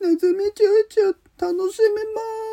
ネズミチューチュー楽しめます。